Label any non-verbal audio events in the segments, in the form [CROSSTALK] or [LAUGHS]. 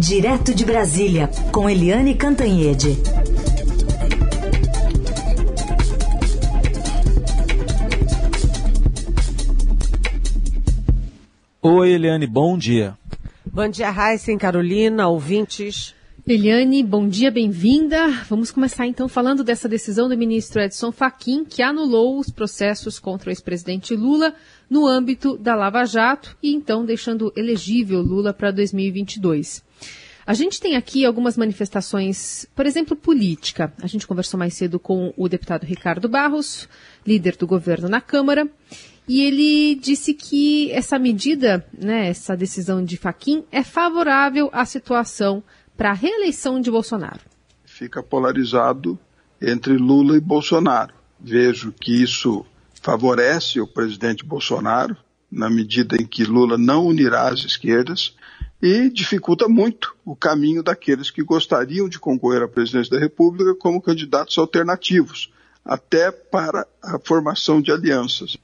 Direto de Brasília, com Eliane Cantanhede. Oi, Eliane, bom dia. Bom dia, Raíssa, Carolina, ouvintes. Eliane, bom dia, bem-vinda. Vamos começar então falando dessa decisão do ministro Edson Fachin, que anulou os processos contra o ex-presidente Lula no âmbito da Lava Jato e então deixando elegível Lula para 2022. A gente tem aqui algumas manifestações, por exemplo, política. A gente conversou mais cedo com o deputado Ricardo Barros, líder do governo na Câmara, e ele disse que essa medida, né, essa decisão de Faquim, é favorável à situação para a reeleição de Bolsonaro. Fica polarizado entre Lula e Bolsonaro. Vejo que isso favorece o presidente Bolsonaro, na medida em que Lula não unirá as esquerdas, e dificulta muito o caminho daqueles que gostariam de concorrer à presidência da República como candidatos alternativos, até para a formação de alianças.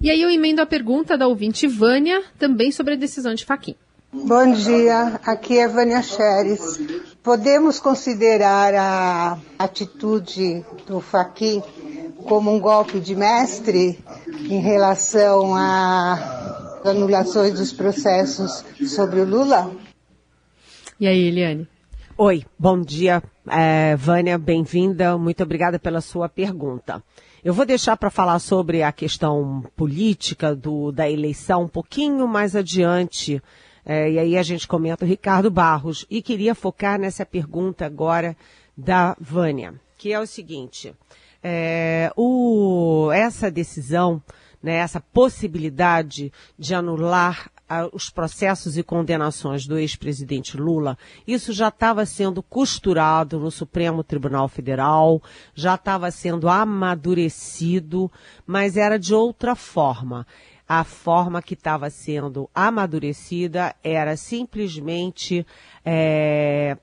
E aí eu emendo a pergunta da ouvinte Vânia, também sobre a decisão de Faquim. Bom dia, aqui é Vânia Xeres. Podemos considerar a atitude do Faquim como um golpe de mestre em relação a anulações dos processos sobre o Lula? E aí, Eliane? Oi, bom dia, é, Vânia, bem-vinda. Muito obrigada pela sua pergunta. Eu vou deixar para falar sobre a questão política do, da eleição um pouquinho mais adiante. É, e aí a gente comenta o Ricardo Barros. E queria focar nessa pergunta agora da Vânia, que é o seguinte: é, o, essa decisão né, essa possibilidade de anular os processos e condenações do ex-presidente Lula, isso já estava sendo costurado no Supremo Tribunal Federal, já estava sendo amadurecido, mas era de outra forma. A forma que estava sendo amadurecida era simplesmente é,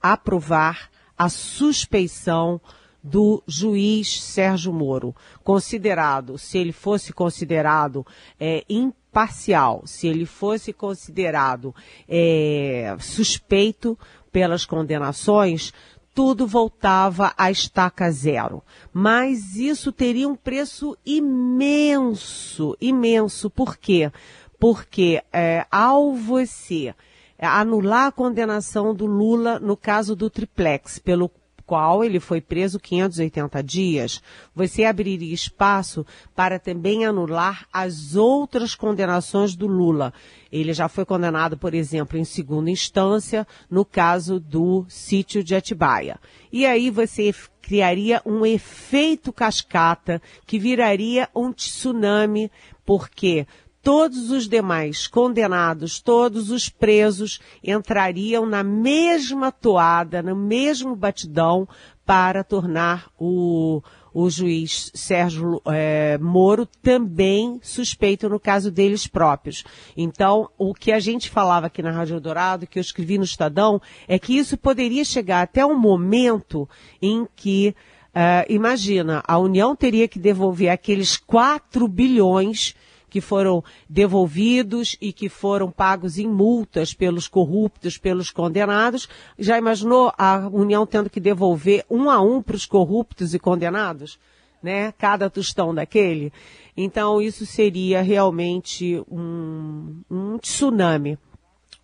aprovar a suspeição do juiz Sérgio Moro, considerado, se ele fosse considerado é, imparcial, se ele fosse considerado é, suspeito pelas condenações, tudo voltava à estaca zero. Mas isso teria um preço imenso, imenso. Por quê? Porque é, ao você anular a condenação do Lula no caso do triplex, pelo qual ele foi preso 580 dias, você abriria espaço para também anular as outras condenações do Lula. Ele já foi condenado, por exemplo, em segunda instância, no caso do sítio de Atibaia. E aí você criaria um efeito cascata que viraria um tsunami, porque todos os demais condenados, todos os presos entrariam na mesma toada, no mesmo batidão para tornar o, o juiz Sérgio é, Moro também suspeito no caso deles próprios. Então, o que a gente falava aqui na Rádio Dourado, que eu escrevi no Estadão, é que isso poderia chegar até um momento em que, uh, imagina, a União teria que devolver aqueles 4 bilhões que foram devolvidos e que foram pagos em multas pelos corruptos, pelos condenados. Já imaginou a União tendo que devolver um a um para os corruptos e condenados? Né? Cada tostão daquele. Então, isso seria realmente um, um tsunami.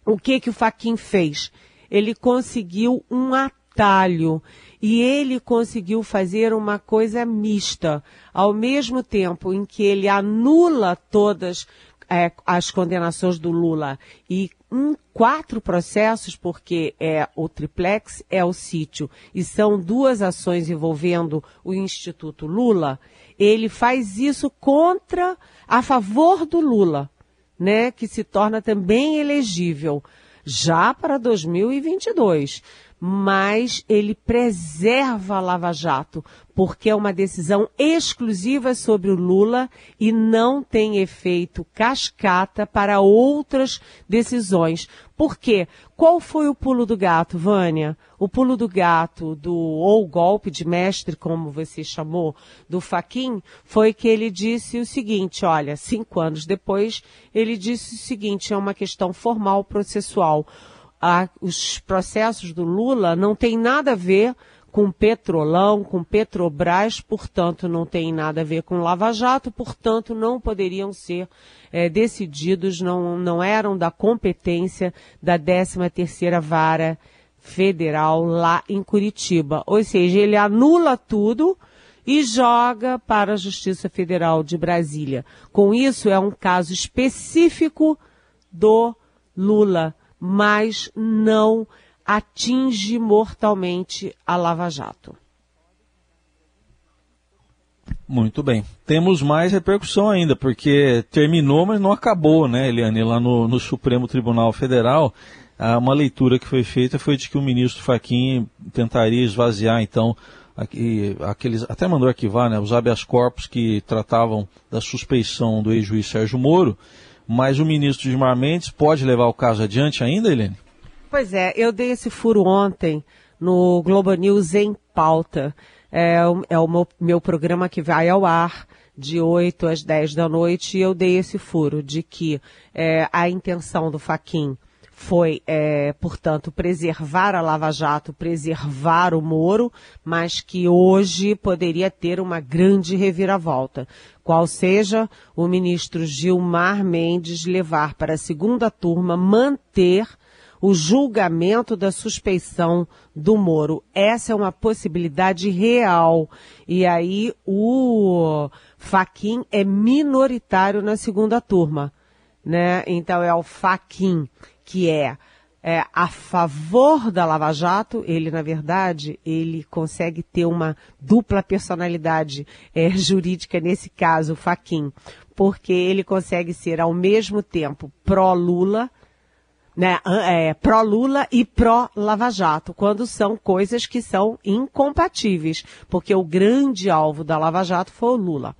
O que que o Faquin fez? Ele conseguiu um atalho e ele conseguiu fazer uma coisa mista. Ao mesmo tempo em que ele anula todas é, as condenações do Lula. E em quatro processos, porque é o triplex, é o sítio, e são duas ações envolvendo o Instituto Lula, ele faz isso contra, a favor do Lula, né, que se torna também elegível. Já para 2022 mas ele preserva a Lava Jato, porque é uma decisão exclusiva sobre o Lula e não tem efeito cascata para outras decisões. Por quê? Qual foi o pulo do gato, Vânia? O pulo do gato do, ou golpe de mestre, como você chamou, do Faquin, foi que ele disse o seguinte, olha, cinco anos depois, ele disse o seguinte, é uma questão formal processual a, os processos do Lula não têm nada a ver com Petrolão, com Petrobras, portanto não tem nada a ver com Lava Jato, portanto não poderiam ser é, decididos, não, não eram da competência da 13ª Vara Federal lá em Curitiba. Ou seja, ele anula tudo e joga para a Justiça Federal de Brasília. Com isso, é um caso específico do Lula, mas não atinge mortalmente a Lava Jato. Muito bem. Temos mais repercussão ainda, porque terminou, mas não acabou, né, Eliane? Lá no, no Supremo Tribunal Federal, uma leitura que foi feita foi de que o ministro Fachin tentaria esvaziar, então, aqueles, até mandou arquivar, né, os habeas corpus que tratavam da suspeição do ex-juiz Sérgio Moro, mas o ministro Gilmar Mendes pode levar o caso adiante ainda, Helene? Pois é, eu dei esse furo ontem no Globo News em pauta. É, é o meu, meu programa que vai ao ar de 8 às 10 da noite e eu dei esse furo de que é, a intenção do Faquin foi, é, portanto, preservar a Lava Jato, preservar o Moro, mas que hoje poderia ter uma grande reviravolta. Qual seja o ministro Gilmar Mendes levar para a segunda turma, manter o julgamento da suspeição do Moro. Essa é uma possibilidade real. E aí o Faquin é minoritário na segunda turma, né? Então é o Faquin que é, é a favor da Lava Jato, ele, na verdade, ele consegue ter uma dupla personalidade é, [LAUGHS] jurídica, nesse caso, o Faquin, porque ele consegue ser, ao mesmo tempo, pró-Lula, né, é, pró-Lula e pró-Lava Jato, quando são coisas que são incompatíveis, porque o grande alvo da Lava Jato foi o Lula.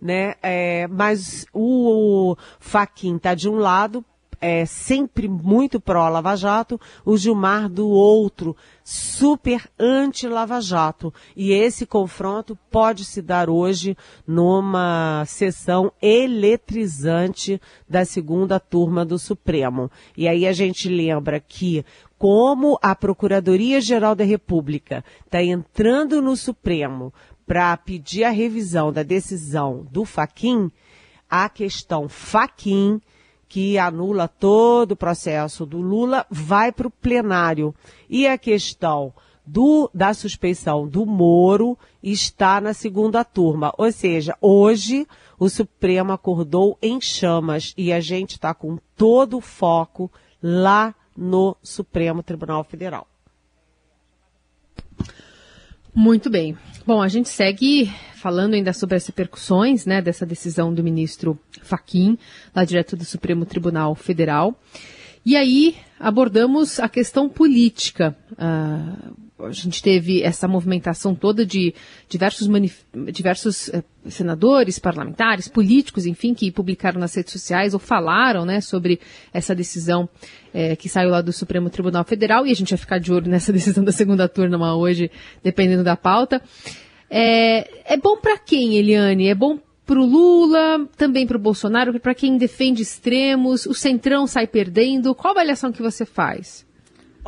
Né, é, mas o, o Faquin está de um lado, é sempre muito pró-Lava Jato, o Gilmar do outro, super anti-Lava Jato. E esse confronto pode se dar hoje numa sessão eletrizante da segunda turma do Supremo. E aí a gente lembra que como a Procuradoria-Geral da República está entrando no Supremo para pedir a revisão da decisão do Faquin, a questão Faquin que anula todo o processo do Lula, vai para o plenário. E a questão do, da suspeição do Moro está na segunda turma. Ou seja, hoje o Supremo acordou em chamas e a gente está com todo o foco lá no Supremo Tribunal Federal. Muito bem. Bom, a gente segue falando ainda sobre as repercussões né, dessa decisão do ministro Faquim, lá direto do Supremo Tribunal Federal. E aí abordamos a questão política. Uh, a gente teve essa movimentação toda de diversos, diversos eh, senadores, parlamentares, políticos, enfim, que publicaram nas redes sociais ou falaram né, sobre essa decisão eh, que saiu lá do Supremo Tribunal Federal. E a gente vai ficar de olho [LAUGHS] nessa decisão da segunda turma hoje, dependendo da pauta. É, é bom para quem, Eliane? É bom para o Lula, também para o Bolsonaro, para quem defende extremos, o Centrão sai perdendo. Qual a avaliação que você faz?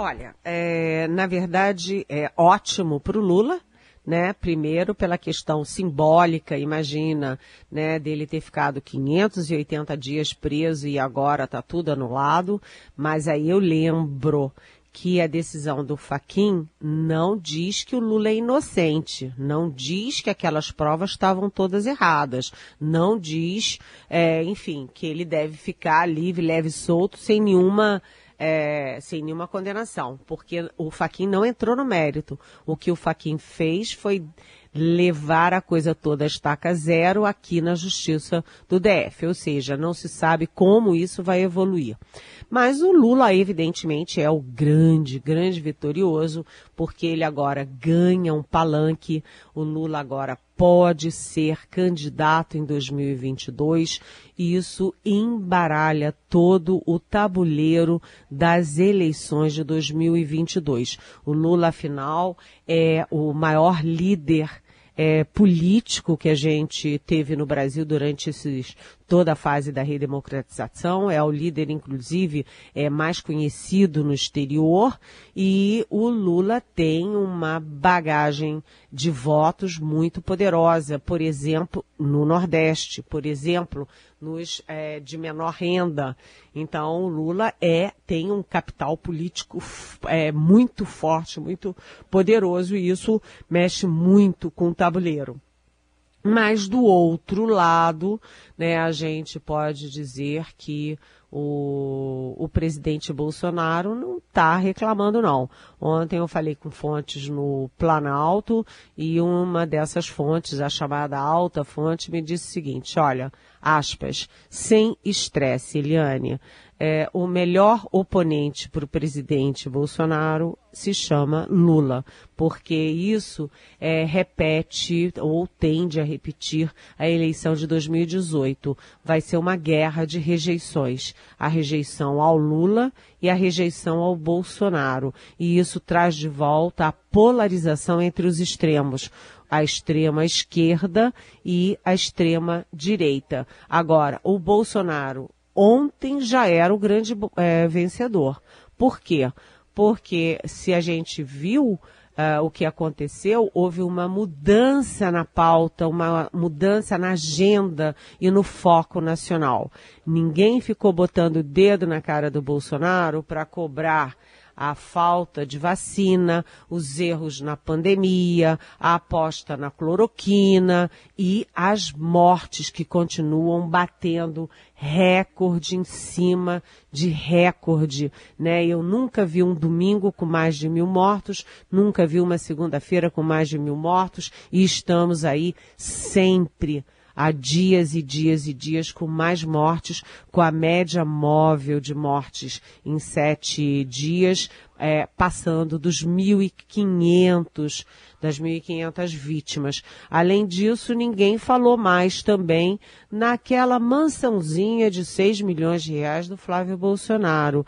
Olha, é, na verdade é ótimo para o Lula, né? Primeiro pela questão simbólica, imagina, né, dele ter ficado 580 dias preso e agora está tudo anulado. Mas aí eu lembro que a decisão do Faquin não diz que o Lula é inocente, não diz que aquelas provas estavam todas erradas, não diz, é, enfim, que ele deve ficar livre, leve, solto, sem nenhuma é, sem nenhuma condenação, porque o Faquin não entrou no mérito. O que o Faquin fez foi levar a coisa toda a estaca zero aqui na justiça do DF, ou seja, não se sabe como isso vai evoluir. Mas o Lula, evidentemente, é o grande, grande vitorioso, porque ele agora ganha um palanque, o Lula agora pode ser candidato em 2022 e isso embaralha todo o tabuleiro das eleições de 2022. O Lula, afinal, é o maior líder é, político que a gente teve no Brasil durante esses toda a fase da redemocratização, é o líder, inclusive, é mais conhecido no exterior, e o Lula tem uma bagagem de votos muito poderosa, por exemplo, no Nordeste, por exemplo, nos é, de menor renda. Então, o Lula é tem um capital político é, muito forte, muito poderoso, e isso mexe muito com o tabuleiro. Mas do outro lado, né, a gente pode dizer que o, o presidente Bolsonaro não está reclamando, não. Ontem eu falei com fontes no Planalto e uma dessas fontes, a chamada alta fonte, me disse o seguinte: olha, aspas, sem estresse, Eliane é, o melhor oponente para o presidente Bolsonaro se chama Lula, porque isso é, repete ou tende a repetir a eleição de 2018. Vai ser uma guerra de rejeições. A rejeição ao Lula e a rejeição ao Bolsonaro. E isso traz de volta a polarização entre os extremos a extrema esquerda e a extrema direita. Agora, o Bolsonaro ontem já era o grande é, vencedor. Por quê? Porque se a gente viu uh, o que aconteceu, houve uma mudança na pauta, uma mudança na agenda e no foco nacional. Ninguém ficou botando o dedo na cara do Bolsonaro para cobrar a falta de vacina, os erros na pandemia, a aposta na cloroquina e as mortes que continuam batendo recorde em cima de recorde, né? Eu nunca vi um domingo com mais de mil mortos, nunca vi uma segunda-feira com mais de mil mortos e estamos aí sempre há dias e dias e dias com mais mortes, com a média móvel de mortes em sete dias, é, passando dos 1.500, das 1.500 vítimas. Além disso, ninguém falou mais também naquela mansãozinha de 6 milhões de reais do Flávio Bolsonaro.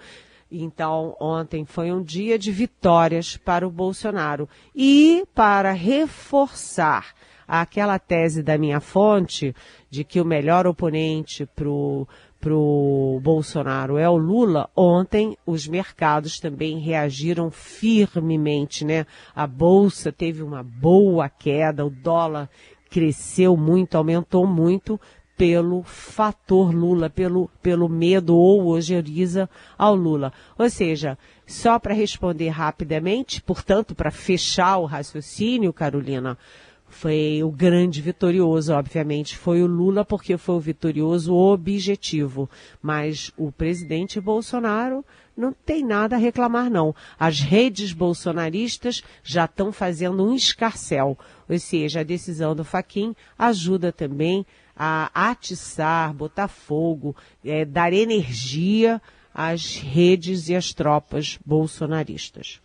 Então, ontem foi um dia de vitórias para o Bolsonaro. E para reforçar aquela tese da minha fonte de que o melhor oponente para o Bolsonaro é o Lula, ontem os mercados também reagiram firmemente, né? A bolsa teve uma boa queda, o dólar cresceu muito, aumentou muito pelo fator Lula, pelo, pelo medo ou ojeriza ao Lula. Ou seja, só para responder rapidamente, portanto, para fechar o raciocínio, Carolina, foi o grande vitorioso, obviamente, foi o Lula, porque foi o vitorioso objetivo. Mas o presidente Bolsonaro não tem nada a reclamar, não. As redes bolsonaristas já estão fazendo um escarcel. Ou seja, a decisão do Faquim ajuda também a atiçar, botar fogo, é, dar energia às redes e às tropas bolsonaristas.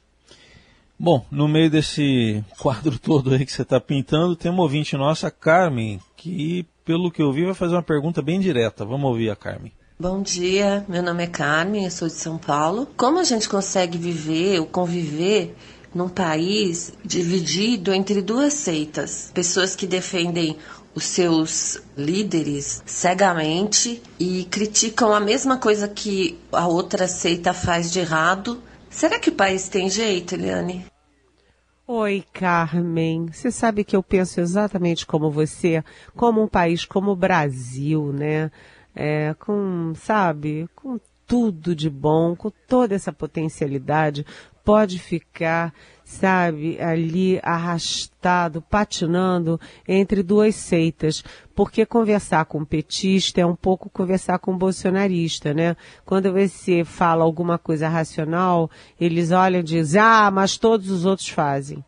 Bom, no meio desse quadro [LAUGHS] todo aí que você está pintando, tem uma ouvinte nossa, Carmen, que, pelo que eu vi, vai fazer uma pergunta bem direta. Vamos ouvir a Carmen. Bom dia, meu nome é Carmen, eu sou de São Paulo. Como a gente consegue viver ou conviver num país dividido entre duas seitas? Pessoas que defendem os seus líderes cegamente e criticam a mesma coisa que a outra seita faz de errado Será que o país tem jeito, Eliane? Oi, Carmen. Você sabe que eu penso exatamente como você, como um país como o Brasil, né? É, com, sabe, com tudo de bom, com toda essa potencialidade, pode ficar sabe, ali arrastado, patinando entre duas seitas. Porque conversar com petista é um pouco conversar com bolsonarista, né? Quando você fala alguma coisa racional, eles olham e dizem, ah, mas todos os outros fazem.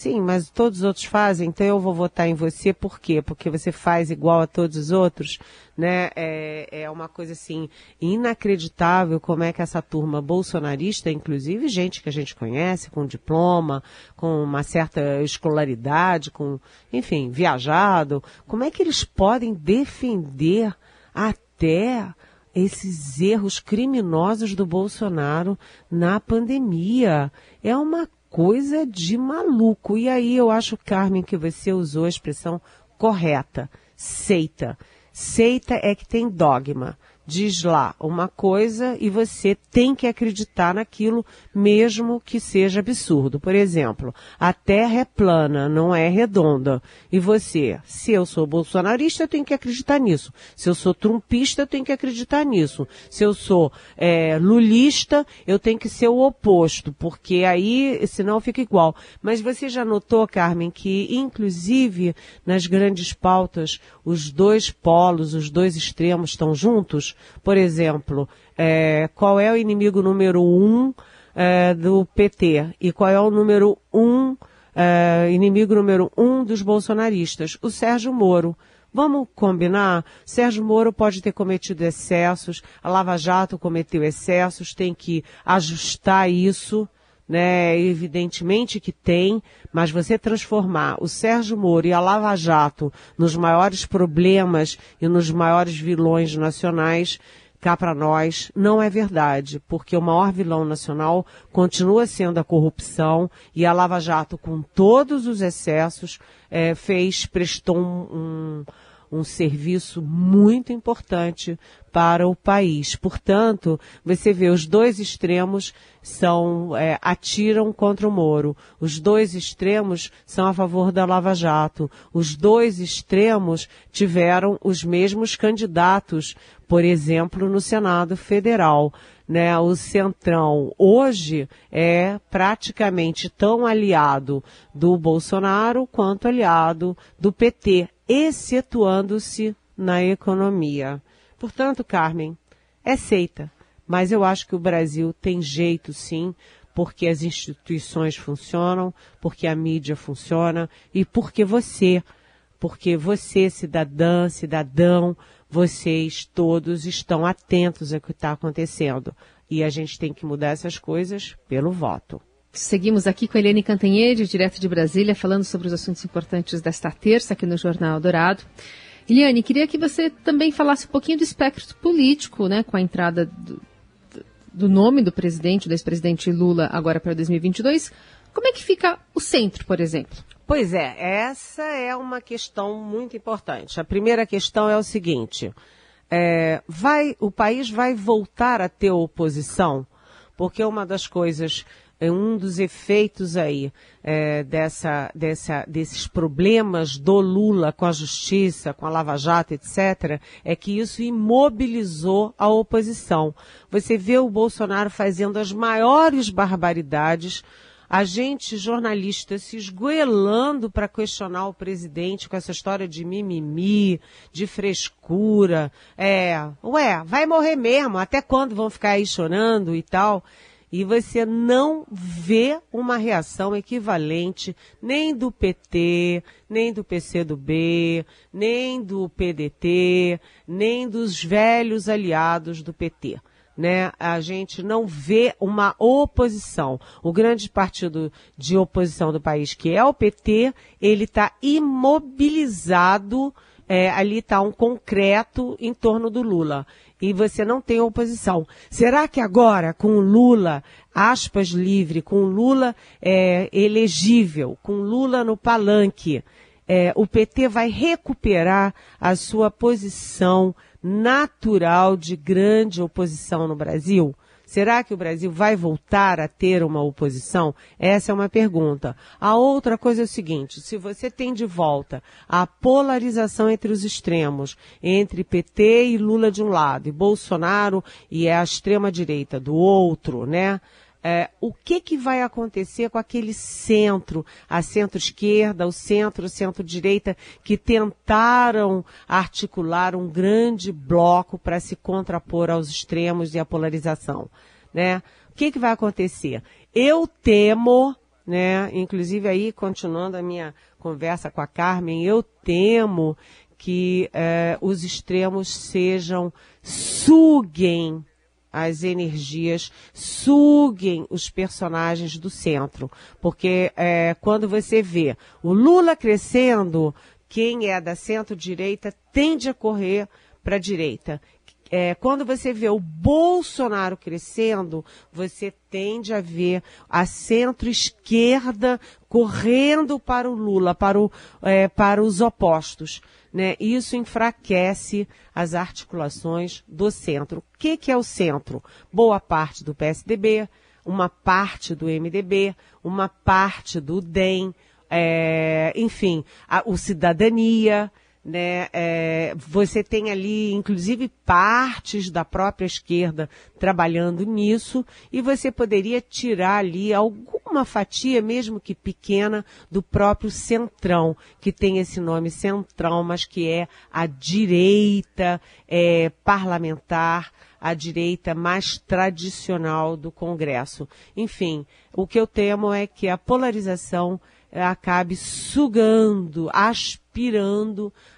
Sim, mas todos os outros fazem, então eu vou votar em você por quê? Porque você faz igual a todos os outros, né? É, é uma coisa assim inacreditável como é que essa turma bolsonarista, inclusive gente que a gente conhece com diploma, com uma certa escolaridade, com, enfim, viajado, como é que eles podem defender até esses erros criminosos do Bolsonaro na pandemia? É uma coisa de maluco. E aí eu acho, Carmen, que você usou a expressão correta, seita. Seita é que tem dogma diz lá uma coisa e você tem que acreditar naquilo, mesmo que seja absurdo. Por exemplo, a Terra é plana, não é redonda. E você, se eu sou bolsonarista, eu tenho que acreditar nisso. Se eu sou trumpista, eu tenho que acreditar nisso. Se eu sou é, lulista, eu tenho que ser o oposto, porque aí, senão fica igual. Mas você já notou, Carmen, que inclusive nas grandes pautas, os dois polos, os dois extremos estão juntos? Por exemplo, é, qual é o inimigo número um é, do PT e qual é o número um, é, inimigo número um dos bolsonaristas? O Sérgio Moro. Vamos combinar? Sérgio Moro pode ter cometido excessos, a Lava Jato cometeu excessos, tem que ajustar isso né? Evidentemente que tem, mas você transformar o Sérgio Moro e a Lava Jato nos maiores problemas e nos maiores vilões nacionais, cá para nós, não é verdade, porque o maior vilão nacional continua sendo a corrupção e a Lava Jato, com todos os excessos, é, fez, prestou um, um um serviço muito importante para o país. Portanto, você vê os dois extremos são é, atiram contra o Moro. Os dois extremos são a favor da Lava Jato. Os dois extremos tiveram os mesmos candidatos, por exemplo, no Senado Federal. Né, o Centrão hoje é praticamente tão aliado do Bolsonaro quanto aliado do PT excetuando-se na economia. Portanto, Carmen, é seita. Mas eu acho que o Brasil tem jeito sim, porque as instituições funcionam, porque a mídia funciona e porque você, porque você, cidadã, cidadão, vocês todos estão atentos ao que está acontecendo. E a gente tem que mudar essas coisas pelo voto. Seguimos aqui com Helene Cantanhede, direto de Brasília, falando sobre os assuntos importantes desta terça aqui no Jornal Dourado. Eliane, queria que você também falasse um pouquinho do espectro político, né, com a entrada do, do nome do presidente, do ex-presidente Lula, agora para 2022. Como é que fica o centro, por exemplo? Pois é, essa é uma questão muito importante. A primeira questão é o seguinte: é, vai, o país vai voltar a ter oposição? Porque uma das coisas é um dos efeitos aí é, dessa, dessa, desses problemas do Lula com a justiça, com a Lava Jato, etc., é que isso imobilizou a oposição. Você vê o Bolsonaro fazendo as maiores barbaridades, a gente, jornalista, se esgoelando para questionar o presidente com essa história de mimimi, de frescura. É, ué, vai morrer mesmo, até quando vão ficar aí chorando e tal? E você não vê uma reação equivalente nem do PT, nem do PCdoB, nem do PDT, nem dos velhos aliados do PT. Né? A gente não vê uma oposição. O grande partido de oposição do país, que é o PT, ele está imobilizado é, ali está um concreto em torno do Lula. E você não tem oposição. Será que agora, com o Lula, aspas livre, com o Lula é, elegível, com o Lula no palanque, é, o PT vai recuperar a sua posição natural de grande oposição no Brasil? Será que o Brasil vai voltar a ter uma oposição? Essa é uma pergunta. A outra coisa é o seguinte: se você tem de volta a polarização entre os extremos, entre PT e Lula de um lado, e Bolsonaro e a extrema-direita do outro, né? É, o que, que vai acontecer com aquele centro, a centro-esquerda, o centro, o centro-direita, que tentaram articular um grande bloco para se contrapor aos extremos e à polarização, né? O que, que vai acontecer? Eu temo, né, inclusive aí, continuando a minha conversa com a Carmen, eu temo que é, os extremos sejam, suguem as energias suguem os personagens do centro. Porque é, quando você vê o Lula crescendo, quem é da centro-direita tende a correr para a direita. É, quando você vê o Bolsonaro crescendo, você tende a ver a centro-esquerda correndo para o Lula, para, o, é, para os opostos. Né? Isso enfraquece as articulações do centro. O que, que é o centro? Boa parte do PSDB, uma parte do MDB, uma parte do DEM, é, enfim, a, o Cidadania, né? É, você tem ali, inclusive, partes da própria esquerda trabalhando nisso, e você poderia tirar ali alguma fatia, mesmo que pequena, do próprio centrão, que tem esse nome centrão, mas que é a direita é, parlamentar, a direita mais tradicional do Congresso. Enfim, o que eu temo é que a polarização acabe sugando, aspirando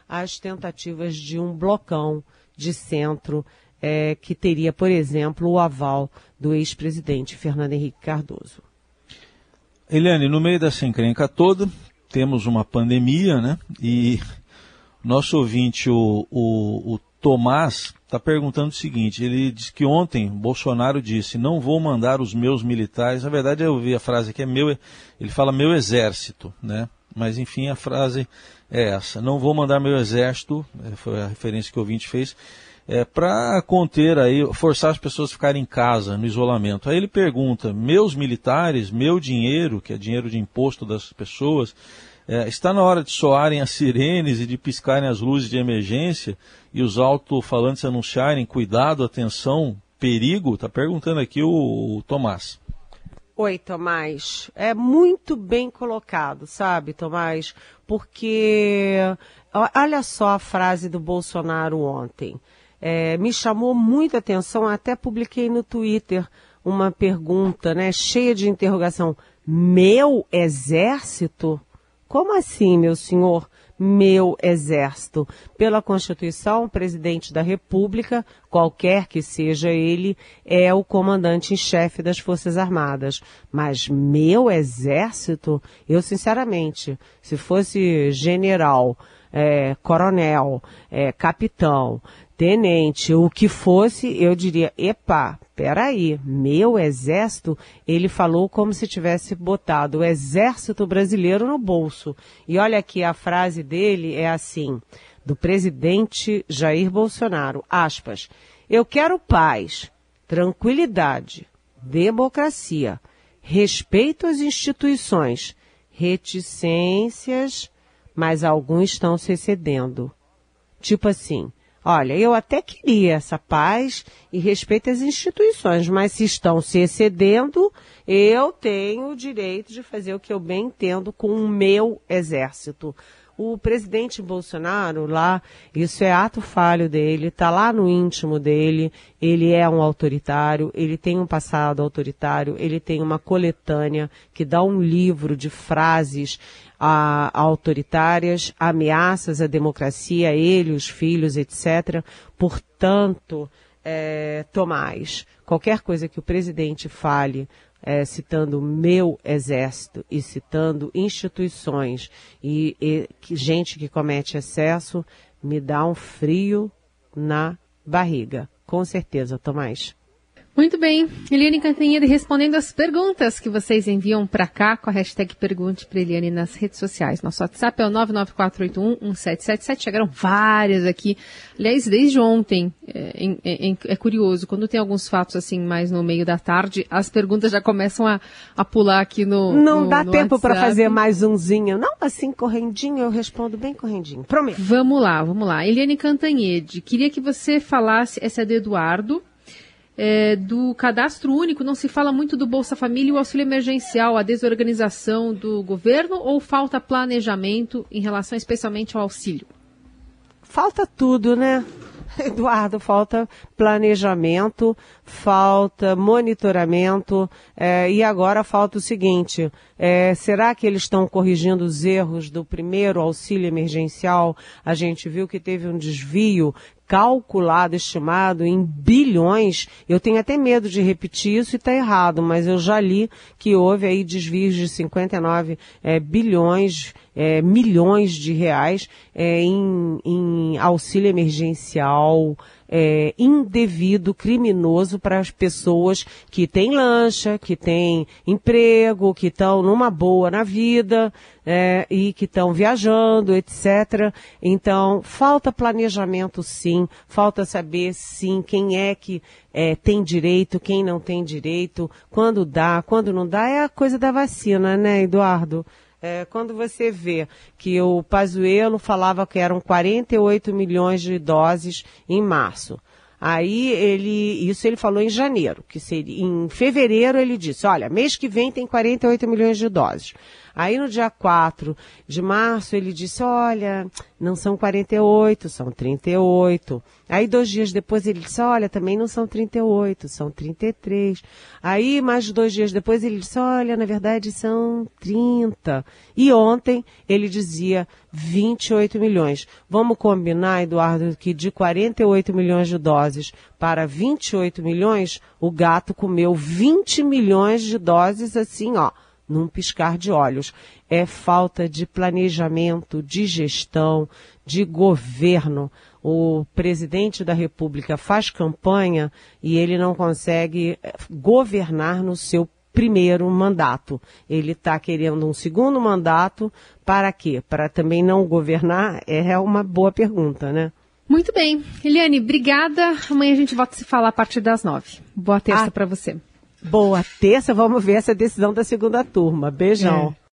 as tentativas de um blocão de centro é, que teria, por exemplo, o aval do ex-presidente Fernando Henrique Cardoso. Eliane, no meio dessa encrenca toda, temos uma pandemia, né? E nosso ouvinte, o, o, o Tomás, está perguntando o seguinte: ele diz que ontem Bolsonaro disse: não vou mandar os meus militares. Na verdade, eu ouvi a frase que é meu, ele fala meu exército, né? Mas enfim, a frase é essa: não vou mandar meu exército, é, foi a referência que o ouvinte fez, é, para conter aí, forçar as pessoas a ficarem em casa, no isolamento. Aí ele pergunta: meus militares, meu dinheiro, que é dinheiro de imposto das pessoas, é, está na hora de soarem as sirenes e de piscarem as luzes de emergência e os alto-falantes anunciarem cuidado, atenção, perigo? Está perguntando aqui o, o Tomás. Oi, Tomás. É muito bem colocado, sabe, Tomás? Porque olha só a frase do Bolsonaro ontem. É, me chamou muita atenção, até publiquei no Twitter uma pergunta, né, cheia de interrogação. Meu exército? Como assim, meu senhor? Meu exército. Pela Constituição, o presidente da República, qualquer que seja ele, é o comandante em chefe das Forças Armadas. Mas meu exército, eu sinceramente, se fosse general, é, coronel, é, capitão, tenente, o que fosse, eu diria, epa, peraí, meu exército, ele falou como se tivesse botado o exército brasileiro no bolso. E olha aqui, a frase dele é assim, do presidente Jair Bolsonaro, aspas, eu quero paz, tranquilidade, democracia, respeito às instituições, reticências, mas alguns estão se excedendo. Tipo assim, Olha, eu até queria essa paz e respeito às instituições, mas se estão se excedendo, eu tenho o direito de fazer o que eu bem entendo com o meu exército. O presidente Bolsonaro lá, isso é ato falho dele, está lá no íntimo dele, ele é um autoritário, ele tem um passado autoritário, ele tem uma coletânea que dá um livro de frases a, autoritárias, ameaças à democracia, ele, os filhos, etc. Portanto, é, Tomás, qualquer coisa que o presidente fale, é, citando meu exército e citando instituições e, e que, gente que comete excesso, me dá um frio na barriga. Com certeza, Tomás. Muito bem. Eliane Cantanhede respondendo as perguntas que vocês enviam para cá com a hashtag Pergunte para Eliane nas redes sociais. Nosso WhatsApp é o 994811777. Chegaram várias aqui. Aliás, desde ontem, é, é, é, curioso, quando tem alguns fatos assim mais no meio da tarde, as perguntas já começam a, a pular aqui no Não no, dá no tempo para fazer mais umzinho. Não, assim, correndinho, eu respondo bem correndinho. Prometo. Vamos lá, vamos lá. Eliane Cantanhede, queria que você falasse, essa é do Eduardo, é, do cadastro único, não se fala muito do Bolsa Família e o auxílio emergencial, a desorganização do governo ou falta planejamento em relação especialmente ao auxílio? Falta tudo, né? [LAUGHS] Eduardo, falta planejamento, falta monitoramento é, e agora falta o seguinte: é, será que eles estão corrigindo os erros do primeiro auxílio emergencial? A gente viu que teve um desvio calculado, estimado em bilhões. Eu tenho até medo de repetir isso e está errado, mas eu já li que houve aí desvios de 59 é, bilhões, é, milhões de reais é, em, em auxílio emergencial é, indevido, criminoso para as pessoas que têm lancha, que têm emprego, que estão numa boa na vida é, e que estão viajando, etc. Então, falta planejamento sim, falta saber sim quem é que é, tem direito, quem não tem direito, quando dá, quando não dá, é a coisa da vacina, né, Eduardo? É, quando você vê que o Pazuello falava que eram 48 milhões de doses em março. Aí ele, isso ele falou em janeiro, que seria, em fevereiro ele disse, olha, mês que vem tem 48 milhões de doses. Aí no dia 4 de março ele disse, olha, não são 48, são 38. Aí dois dias depois ele disse, olha, também não são 38, são 33. Aí mais dois dias depois ele disse, olha, na verdade são 30. E ontem ele dizia 28 milhões. Vamos combinar, Eduardo, que de 48 milhões de doses para 28 milhões, o gato comeu 20 milhões de doses assim, ó num piscar de olhos. É falta de planejamento, de gestão, de governo. O presidente da República faz campanha e ele não consegue eh, governar no seu primeiro mandato. Ele está querendo um segundo mandato para quê? Para também não governar? É uma boa pergunta, né? Muito bem. Eliane, obrigada. Amanhã a gente volta a se falar a partir das nove. Boa terça ah. para você. Boa terça, vamos ver essa decisão da segunda turma. Beijão. É.